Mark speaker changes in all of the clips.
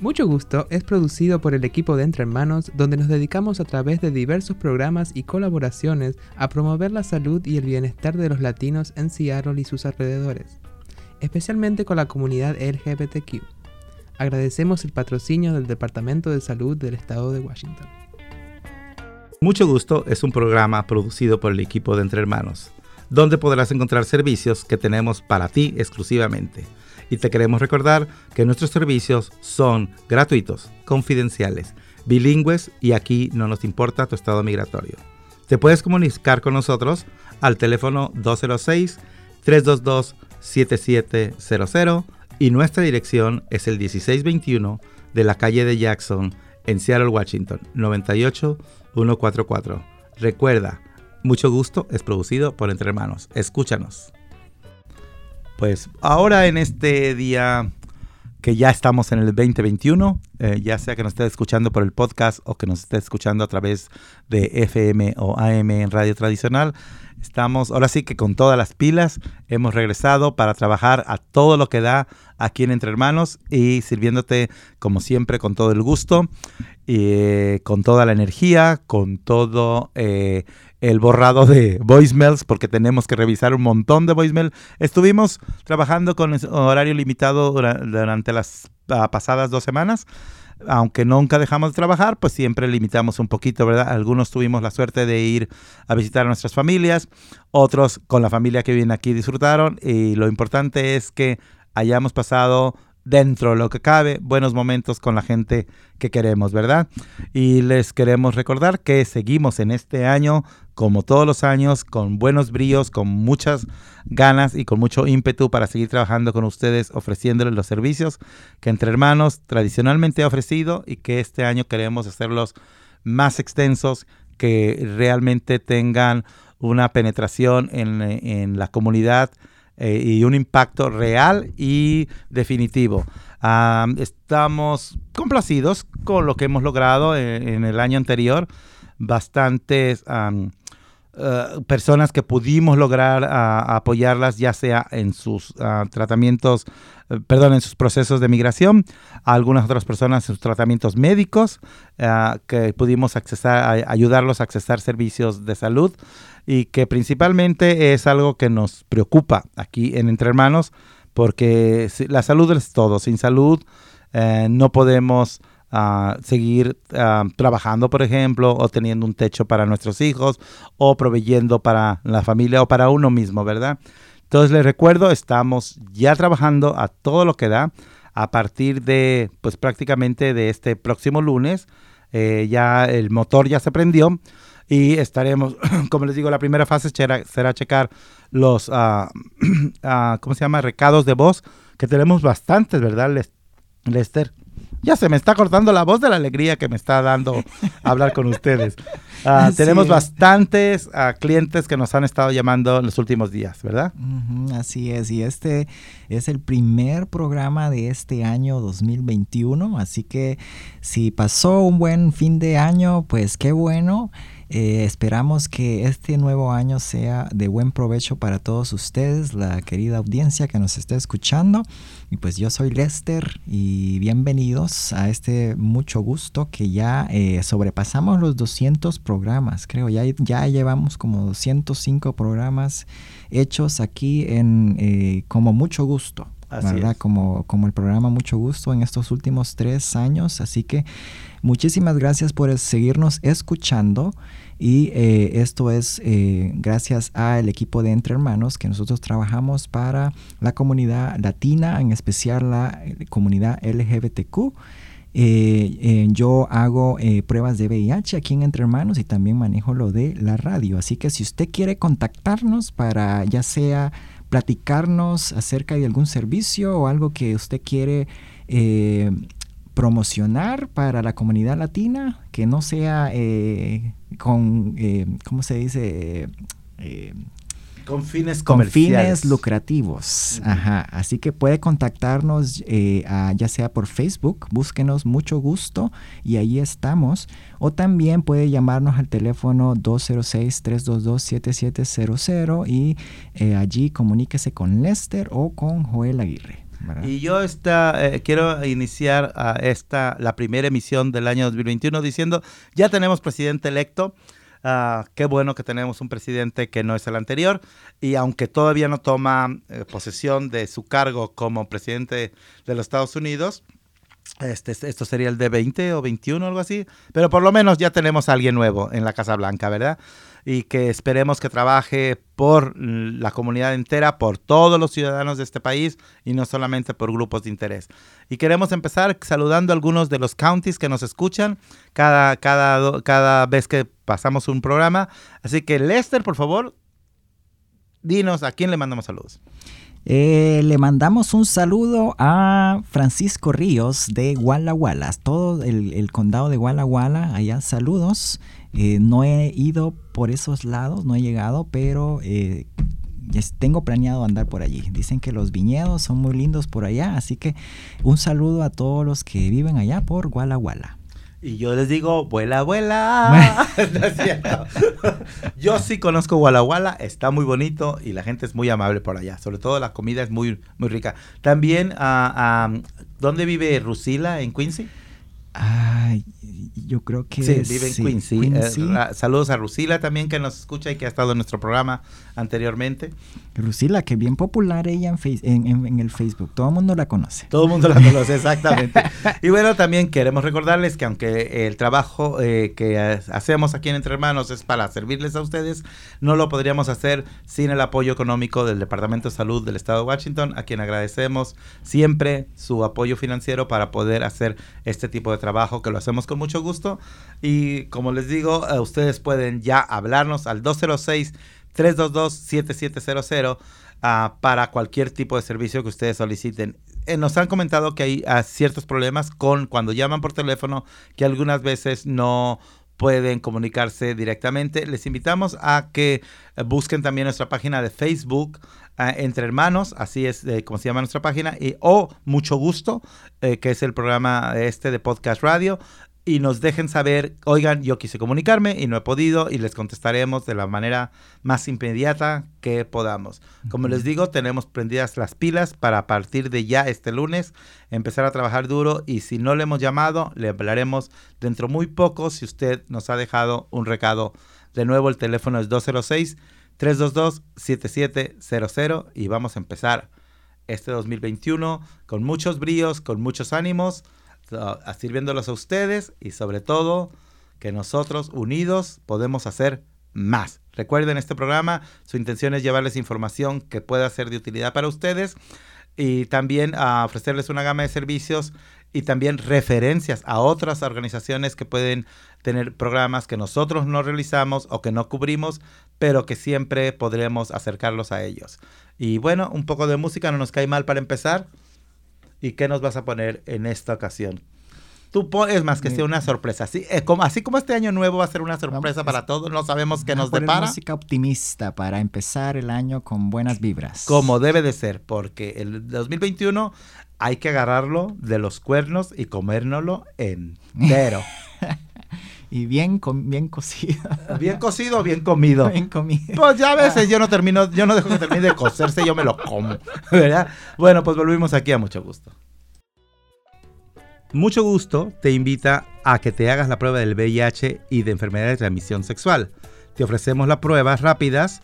Speaker 1: Mucho Gusto es producido por el equipo de Entre Hermanos, donde nos dedicamos a través de diversos programas y colaboraciones a promover la salud y el bienestar de los latinos en Seattle y sus alrededores, especialmente con la comunidad LGBTQ. Agradecemos el patrocinio del Departamento de Salud del Estado de Washington.
Speaker 2: Mucho Gusto es un programa producido por el equipo de Entre Hermanos, donde podrás encontrar servicios que tenemos para ti exclusivamente y te queremos recordar que nuestros servicios son gratuitos, confidenciales, bilingües y aquí no nos importa tu estado migratorio. Te puedes comunicar con nosotros al teléfono 206-322-7700 y nuestra dirección es el 1621 de la calle de Jackson en Seattle, Washington, 98144. Recuerda, mucho gusto es producido por Entre Hermanos. Escúchanos. Pues ahora en este día que ya estamos en el 2021, eh, ya sea que nos esté escuchando por el podcast o que nos esté escuchando a través de FM o AM en radio tradicional, estamos ahora sí que con todas las pilas, hemos regresado para trabajar a todo lo que da aquí en Entre Hermanos y sirviéndote como siempre con todo el gusto, y, eh, con toda la energía, con todo... Eh, el borrado de voicemails porque tenemos que revisar un montón de voicemails. Estuvimos trabajando con horario limitado durante las ah, pasadas dos semanas. Aunque nunca dejamos de trabajar, pues siempre limitamos un poquito, ¿verdad? Algunos tuvimos la suerte de ir a visitar a nuestras familias, otros con la familia que viene aquí disfrutaron y lo importante es que hayamos pasado dentro de lo que cabe, buenos momentos con la gente que queremos, ¿verdad? Y les queremos recordar que seguimos en este año, como todos los años, con buenos bríos, con muchas ganas y con mucho ímpetu para seguir trabajando con ustedes, ofreciéndoles los servicios que entre hermanos tradicionalmente ha ofrecido y que este año queremos hacerlos más extensos, que realmente tengan una penetración en, en la comunidad eh, y un impacto real y definitivo. estamos complacidos con lo que hemos logrado en, el año anterior. Bastantes eh, personas que pudimos lograr apoyarlas, ya sea en sus ah, tratamientos, eh, perdón, en sus procesos de migración, algunas otras personas en sus tratamientos médicos, ah, que pudimos accesar, ayudarlos a accesar servicios de salud y que principalmente es algo que nos preocupa aquí en Entre Hermanos, porque la salud es todo. Sin salud eh, no podemos ah, seguir ah, trabajando, por ejemplo, o teniendo un techo para nuestros hijos, o proveyendo para la familia o para uno mismo, ¿verdad? Entonces les recuerdo, estamos ya trabajando a todo lo que da a partir de, pues prácticamente de este próximo lunes. Eh, ya el motor ya se prendió y estaremos, como les digo, la primera fase será, checar los, uh, ¿cómo se llama? Recados de voz, que tenemos bastantes, ¿verdad, Lester? Ya se me está cortando la voz de la alegría que me está dando hablar con ustedes. Ah, tenemos bastantes uh, clientes que nos han estado llamando en los últimos días, ¿verdad?
Speaker 3: así es, y este es el primer programa de este año 2021, así que si pasó un buen fin de año, pues qué bueno. Eh, esperamos que este nuevo año sea de buen provecho para todos ustedes, la querida audiencia que nos está escuchando. Y pues yo soy Lester y bienvenidos a este mucho gusto que ya eh, sobrepasamos los 200 programas, creo. Ya, ya llevamos como 205 programas hechos aquí en eh, como mucho gusto. ¿Verdad? Como, como el programa Mucho Gusto en estos últimos tres años. Así que muchísimas gracias por seguirnos escuchando. Y eh, esto es eh, gracias al equipo de Entre Hermanos que nosotros trabajamos para la comunidad latina, en especial la eh, comunidad LGBTQ. yo hago pruebas de VIH aquí en Entre Hermanos y también manejo lo de la radio. Así que si usted quiere contactarnos para ya sea platicarnos acerca de algún servicio o algo que usted quiere promocionar para la comunidad latina, que no sea eh, con, eh, ¿cómo se dice?
Speaker 2: Eh, con fines
Speaker 3: con fines lucrativos. Ajá. Así que puede contactarnos ya sea por Facebook, búsquenos mucho gusto y ahí estamos. O también puede llamarnos al teléfono 206-322-7700 y allí comuníquese con Lester o con Joel Aguirre.
Speaker 2: Y yo esta, eh, quiero iniciar a esta, la primera emisión del año 2021 diciendo, ya tenemos presidente electo. Ah, qué bueno que tenemos un presidente que no es el anterior y aunque todavía no toma eh, posesión de su cargo como presidente de los Estados Unidos, este, esto sería el de 20 o 21, algo así. Pero por lo menos ya tenemos a alguien nuevo en la Casa Blanca, ¿verdad? Y que esperemos que trabaje por la comunidad entera, por todos los ciudadanos de este país y no solamente por grupos de interés. Y queremos empezar saludando a algunos de los counties que nos escuchan cada, cada, cada vez que pasamos un programa. Así que Lester, por favor, dinos a quién le mandamos saludos.
Speaker 3: Eh, le mandamos un saludo a Francisco Ríos de Walla Walla, todo el, condado de Walla Walla, allá saludos. Eh, no he ido por esos lados, no he llegado, pero eh, tengo planeado andar por allí. Dicen que los viñedos son muy lindos por allá, así que un saludo a todos los que viven allá por Walla Walla.
Speaker 2: Y yo les digo, vuela, vuela. yo sí conozco Walla Walla, está muy bonito y la gente es muy amable por allá. Sobre todo la comida es muy, muy rica. También, uh, ¿dónde vive Rusila? ¿En Quincy?
Speaker 3: Ay, yo creo que
Speaker 2: sí, vive en Quincy. Eh, saludos a Rusila también que nos escucha y que ha estado en nuestro programa anteriormente.
Speaker 3: Rusila, que bien popular ella en, en, el Facebook. Todo el mundo la conoce.
Speaker 2: Todo el mundo la conoce, exactamente. y bueno, también queremos recordarles que aunque el trabajo eh, que hacemos aquí en Entre Hermanos es para servirles a ustedes, no lo podríamos hacer sin el apoyo económico del Departamento de Salud del Estado de Washington, a quien agradecemos siempre su apoyo financiero para poder hacer este tipo de trabajo, que lo hacemos con mucho gusto. Y como les digo, eh, ustedes pueden ya hablarnos al 206 322 7700 para cualquier tipo de servicio que ustedes soliciten. Eh, nos han comentado que hay ah, ciertos problemas con cuando llaman por teléfono que algunas veces no pueden comunicarse directamente. Les invitamos a que eh, busquen también nuestra página de Facebook ah, Entre Hermanos, así es como se llama nuestra página, y, o Mucho Gusto, que es el programa este de Podcast Radio y nos dejen saber, oigan, yo quise comunicarme y no he podido y les contestaremos de la manera más inmediata que podamos. Como les digo, tenemos prendidas las pilas para a partir de ya este lunes empezar a trabajar duro y si no le hemos llamado, le hablaremos dentro muy poco si usted nos ha dejado un recado. De nuevo, el teléfono es 206 322 7700 y vamos a empezar este 2021 con muchos bríos, con muchos ánimos sirviéndolos a ustedes y sobre todo que nosotros unidos podemos hacer más. Recuerden este programa, su intención es llevarles información que pueda ser de utilidad para ustedes y también ofrecerles una gama de servicios y también referencias a otras organizaciones que pueden tener programas que nosotros no realizamos o que no cubrimos, pero que siempre podremos acercarlos a ellos. Y bueno, un poco de música no nos cae mal para empezar. ¿Y qué nos vas a poner en esta ocasión? Tú es más que sea una sorpresa. Así, eh, como, así como este año nuevo va a ser una sorpresa para todos, no sabemos qué nos depara.
Speaker 3: música optimista para empezar el año con buenas vibras.
Speaker 2: Como debe de ser, porque el 2021 hay que agarrarlo de los cuernos y comérnoslo entero.
Speaker 3: y bien, bien cocido.
Speaker 2: Bien cocido o bien comido.
Speaker 3: Bien comido.
Speaker 2: Pues ya a veces yo no termino, yo no dejo que termine de cocerse, yo me lo como. ¿verdad? Bueno, pues volvimos aquí a mucho gusto. Mucho gusto te invita a que te hagas la prueba del VIH y de enfermedad de transmisión sexual. Te ofrecemos las pruebas rápidas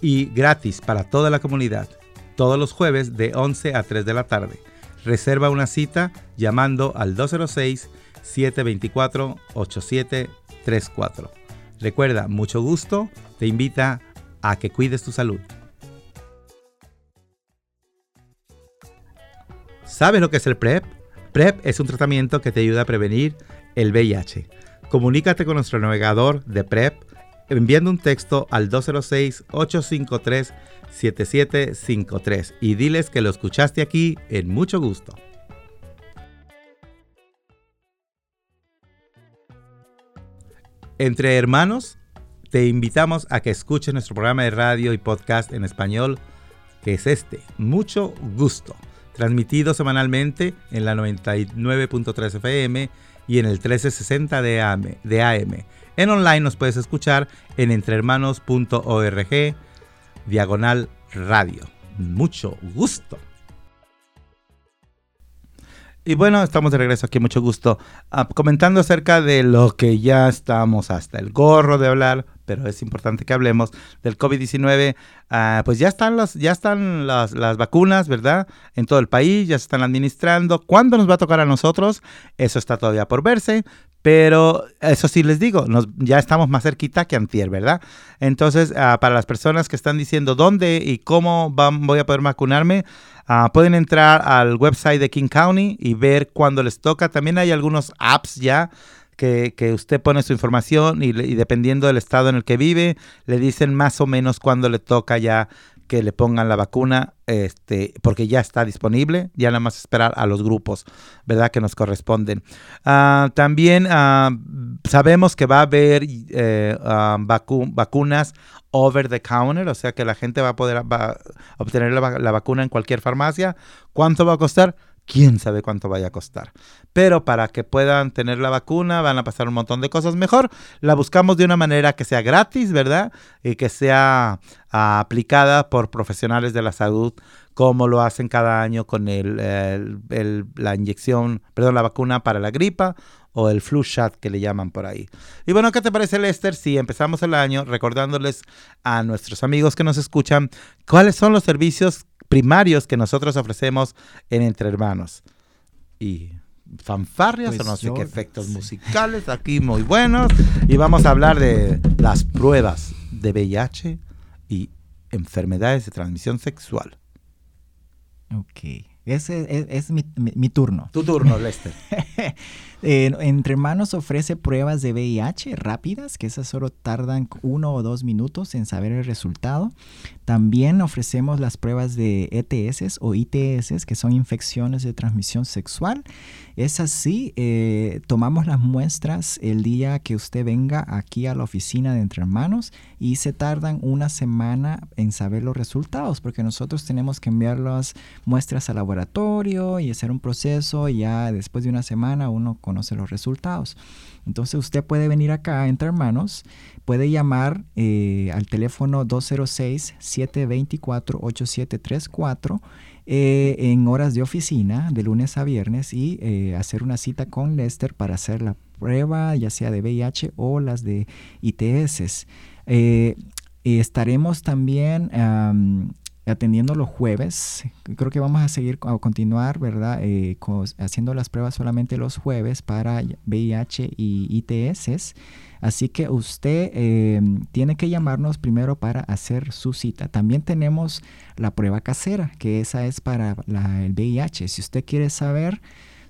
Speaker 2: y gratis para toda la comunidad, todos los jueves de 11 a 3 de la tarde. Reserva una cita llamando al 206-724-8734. Recuerda, mucho gusto te invita a que cuides tu salud. ¿Sabes lo que es el PrEP? PrEP es un tratamiento que te ayuda a prevenir el VIH. Comunícate con nuestro navegador de PrEP enviando un texto al 206-853-7753 y diles que lo escuchaste aquí en mucho gusto. Entre hermanos, te invitamos a que escuches nuestro programa de radio y podcast en español, que es este, Mucho Gusto transmitido semanalmente en la 99.3 FM y en el 1360 de AM, de AM. En online nos puedes escuchar en entrehermanos.org, diagonal radio. Mucho gusto. Y bueno, estamos de regreso aquí, mucho gusto, ah, comentando acerca de lo que ya estamos hasta el gorro de hablar, pero es importante que hablemos del COVID-19. Ah, pues ya están, las, ya están las, las, vacunas, ¿verdad? En todo el país, ya se están administrando. ¿Cuándo nos va a tocar a nosotros? Eso está todavía por verse. Pero eso sí les digo, ya estamos más cerquita que antier, ¿verdad? Entonces, ah, para las personas que están diciendo dónde y cómo voy a poder vacunarme, Ah, pueden entrar al website de King County y ver cuándo les toca. También hay algunos apps ya que, usted pone su información y, y, dependiendo del estado en el que vive, le dicen más o menos cuándo le toca ya que le pongan la vacuna, este, porque ya está disponible, ya nada más esperar a los grupos, ¿verdad? Que nos corresponden. Ah, también ah, sabemos que va a haber eh, ah, vacunas over the counter, o sea que la gente va a poder obtener la vacuna en cualquier farmacia. ¿Cuánto va a costar? Quién sabe cuánto vaya a costar. Pero para que puedan tener la vacuna van a pasar un montón de cosas. Mejor la buscamos de una manera que sea gratis, ¿verdad? Y que sea ah, aplicada por profesionales de la salud como lo hacen cada año con el, la inyección, perdón, la vacuna para la gripa o el flu shot que le llaman por ahí. Y bueno, ¿qué te parece Lester si empezamos el año recordándoles a nuestros amigos que nos escuchan cuáles son los servicios primarios que nosotros ofrecemos en Entre Hermanos. Y fanfarrias o pues no sé qué efectos musicales aquí muy buenos. Y vamos a hablar de las pruebas de VIH y enfermedades de transmisión sexual.
Speaker 3: Ok. Ese es, mi, turno.
Speaker 2: Tu turno, Lester.
Speaker 3: Entre Hermanos ofrece pruebas de VIH rápidas, que esas solo tardan uno o dos minutos en saber el resultado. También ofrecemos las pruebas de ETS o ITS, que son infecciones de transmisión sexual. Es así, eh, tomamos las muestras el día que usted venga aquí a la oficina de Entre Hermanos y se tardan una semana en saber los resultados, porque nosotros tenemos que enviar las muestras al laboratorio y hacer un proceso y ya después de una semana uno conoce los resultados. Entonces usted puede venir acá Entre Hermanos, puede llamar eh, al teléfono 206-724-8734 eh, en horas de oficina, de lunes a viernes, y eh, hacer una cita con Lester para hacer la prueba, ya sea de VIH o las de ITS. Estaremos también atendiendo los jueves. Creo que vamos a seguir a continuar, ¿verdad? haciendo las pruebas solamente los jueves para VIH y ITS. Así que usted eh, tiene que llamarnos primero para hacer su cita. También tenemos la prueba casera, que esa es para el VIH. Si usted quiere saber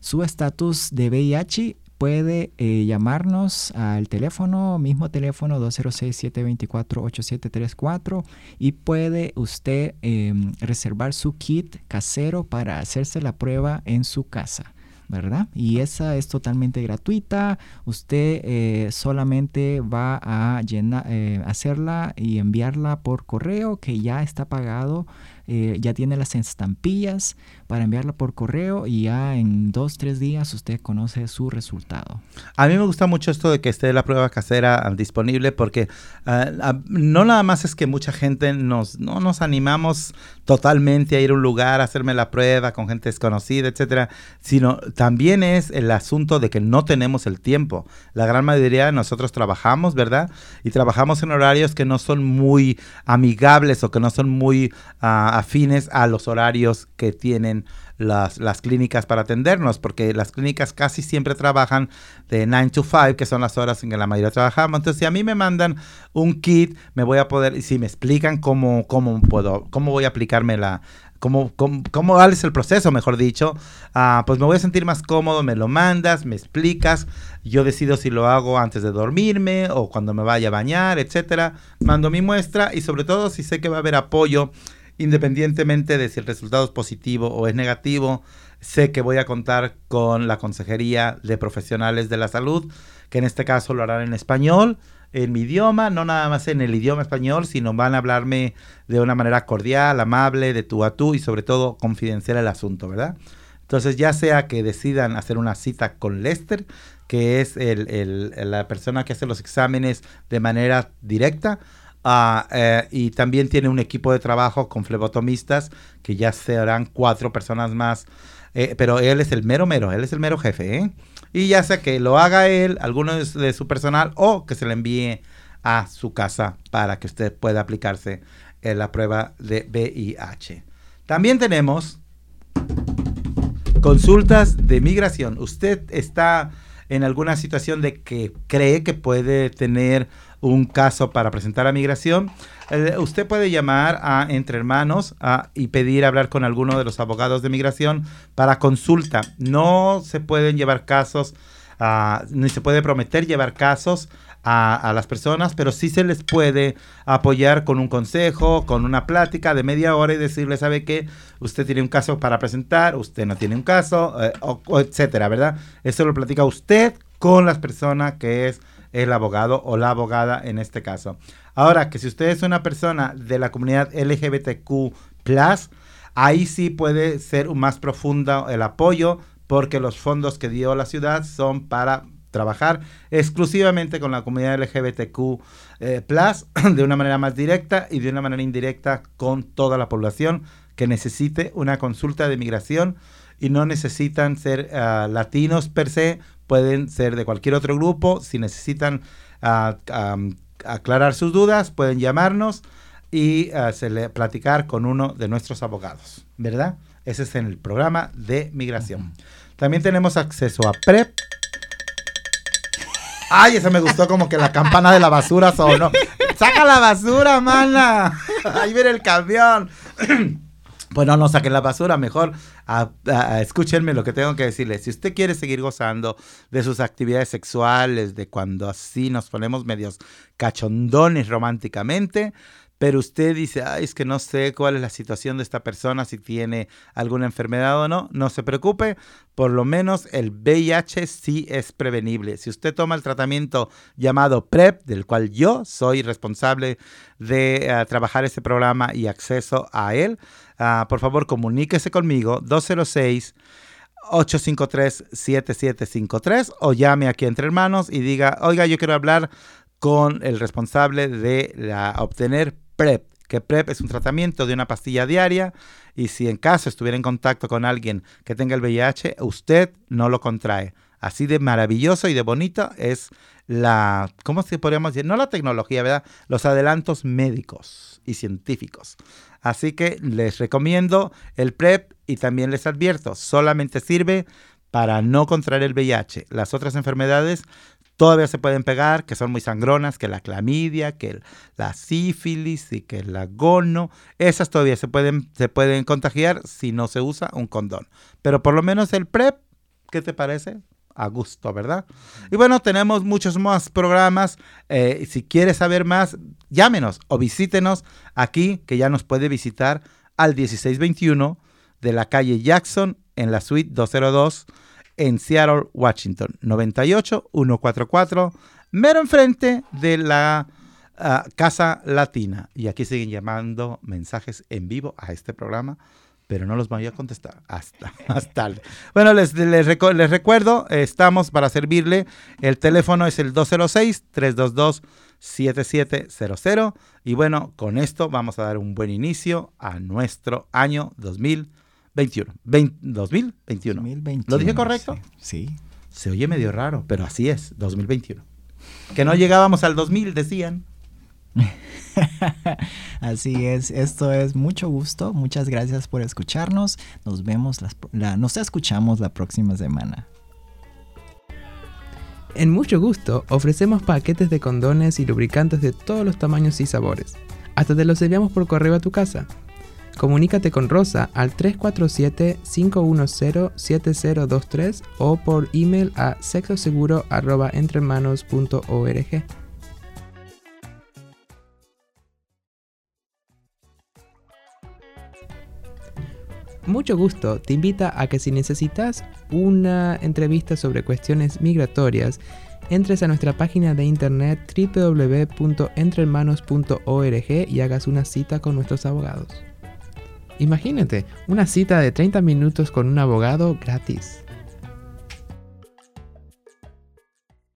Speaker 3: su estatus de VIH, puede eh, llamarnos al teléfono, mismo teléfono 206-724-8734 y puede usted em, reservar su kit casero para hacerse la prueba en su casa. ¿verdad? Y esa es totalmente gratuita. Usted eh, solamente va a eh, hacerla y enviarla por correo que ya está pagado ya tiene las estampillas para enviarla por correo y ya en dos, tres días usted conoce su resultado.
Speaker 2: A mí me gusta mucho esto de que esté la prueba casera ah, disponible porque ah, ah, no nada más es que mucha gente nos, no nos animamos totalmente a ir a un lugar a hacerme la prueba con gente desconocida, etcétera, sino también es el asunto de que no tenemos el tiempo. La gran mayoría de nosotros trabajamos, ¿verdad? Y trabajamos en horarios que no son muy amigables o que no son muy afines a los horarios que tienen las, las, clínicas para atendernos, porque las clínicas casi siempre trabajan de 9 to 5, que son las horas en que la mayoría trabajamos. Entonces, si a mí me mandan un kit, me voy a poder, si me explican cómo, cómo puedo, cómo voy a aplicarme la, cómo, cómo, cómo es el proceso, mejor dicho, ah, pues me voy a sentir más cómodo, me lo mandas, me explicas, yo decido si lo hago antes de dormirme o cuando me vaya a bañar, etcétera, mando mi muestra y sobre todo si sé que va a haber apoyo independientemente de si el resultado es positivo o es negativo, sé que voy a contar con la Consejería de Profesionales de la Salud, que en este caso lo harán en español, en mi idioma, no nada más en el idioma español, sino van a hablarme de una manera cordial, amable, de tú a tú y sobre todo confidencial el asunto, ¿verdad? Entonces, ya sea que decidan hacer una cita con Lester, que es la persona que hace los exámenes de manera directa, Eh, y también tiene un equipo de trabajo con flebotomistas, que ya serán cuatro personas más eh, pero él es el mero mero, él es el mero jefe, ¿eh? Y ya sea que lo haga él, alguno de su, personal, o que se le envíe a su casa para que usted pueda aplicarse en la prueba de VIH. También tenemos consultas de migración. Usted está en alguna situación de que cree que puede tener un caso para presentar a migración, eh, usted puede llamar a Entre Hermanos y pedir hablar con alguno de los abogados de migración para consulta. No se pueden llevar casos, ah, ni se puede prometer llevar casos a, las personas, pero sí se les puede apoyar con un consejo, con una plática de media hora y decirle, ¿sabe qué? Usted tiene un caso para presentar, usted no tiene un caso, eh, etcétera, ¿verdad? Eso lo platica usted con las personas que es el abogado o la abogada en este caso. Ahora, que si usted es una persona de la comunidad LGBTQ, ahí sí puede ser más profundo el apoyo porque los fondos que dio la ciudad son para trabajar exclusivamente con la comunidad LGBTQ eh, de una manera más directa y de una manera indirecta con toda la población que necesite una consulta de migración y no necesitan ser ah, latinos per se, pueden ser de cualquier otro grupo. Si necesitan ah, aclarar sus dudas, pueden llamarnos y uh, platicar con uno de nuestros abogados, ¿verdad? Ese es en el programa de migración. También tenemos acceso a PREP. Ay, eso me gustó como que la campana de la basura sonó. ¡Saca la basura, mana! Ahí viene el camión. Pues no, no saquen la basura, mejor escúchenme lo que tengo que decirles. Si usted quiere seguir gozando de sus actividades sexuales, de cuando así nos ponemos medios cachondones románticamente, pero usted dice, ay, es que no sé cuál es la situación de esta persona, si tiene alguna enfermedad o no, no se preocupe, por lo menos el VIH sí es prevenible. Si usted toma el tratamiento llamado PrEP, del cual yo soy responsable de uh, trabajar ese programa y acceso a él, uh, por favor comuníquese conmigo 206 853-7753 o llame aquí entre hermanos y diga, oiga, yo quiero hablar con el responsable de la, obtener PrEP, que PrEP es un tratamiento de una pastilla diaria y si en caso estuviera en contacto con alguien que tenga el VIH, usted no lo contrae. Así de maravilloso y de bonito es la, ¿cómo se podríamos decir? No la tecnología, ¿verdad? Los adelantos médicos y científicos. Así que les recomiendo el PrEP y también les advierto, solamente sirve para no contraer el VIH. Las otras enfermedades todavía se pueden pegar, que son muy sangronas, que la clamidia, que la sífilis y que el gono, esas todavía se pueden, se pueden contagiar si no se usa un condón. Pero por lo menos el PrEP, ¿qué te parece? A gusto, ¿verdad? Y bueno, tenemos muchos más programas. Eh, si quieres saber más, llámenos o visítenos aquí, que ya nos puede visitar al 1621 de la calle Jackson en la suite 202 en Seattle, Washington. 98 144, mero enfrente de la ah, Casa Latina. Y aquí siguen llamando mensajes en vivo a este programa, pero no los voy a contestar hasta más tarde. Bueno, les, les, les recuerdo, estamos para servirle. El teléfono es el 206-322-7700. Y bueno, con esto vamos a dar un buen inicio a nuestro año 2020. 21. 2021. ¿Lo dije correcto?
Speaker 3: Sí,
Speaker 2: Se oye medio raro, pero así es, 2021. Que no llegábamos al 2000, decían.
Speaker 3: Así es, esto es mucho gusto, muchas gracias por escucharnos, nos vemos, la, nos escuchamos la próxima semana.
Speaker 1: En mucho gusto ofrecemos paquetes de condones y lubricantes de todos los tamaños y sabores, hasta te los enviamos por correo a tu casa. Comunícate con Rosa al 347-510-7023 o por email a sexoseguro.entremanos.org. Mucho gusto, te invita a que si necesitas una entrevista sobre cuestiones migratorias, entres a nuestra página de internet www.entrehermanos.org y hagas una cita con nuestros abogados. Imagínate, una cita de 30 minutos con un abogado gratis.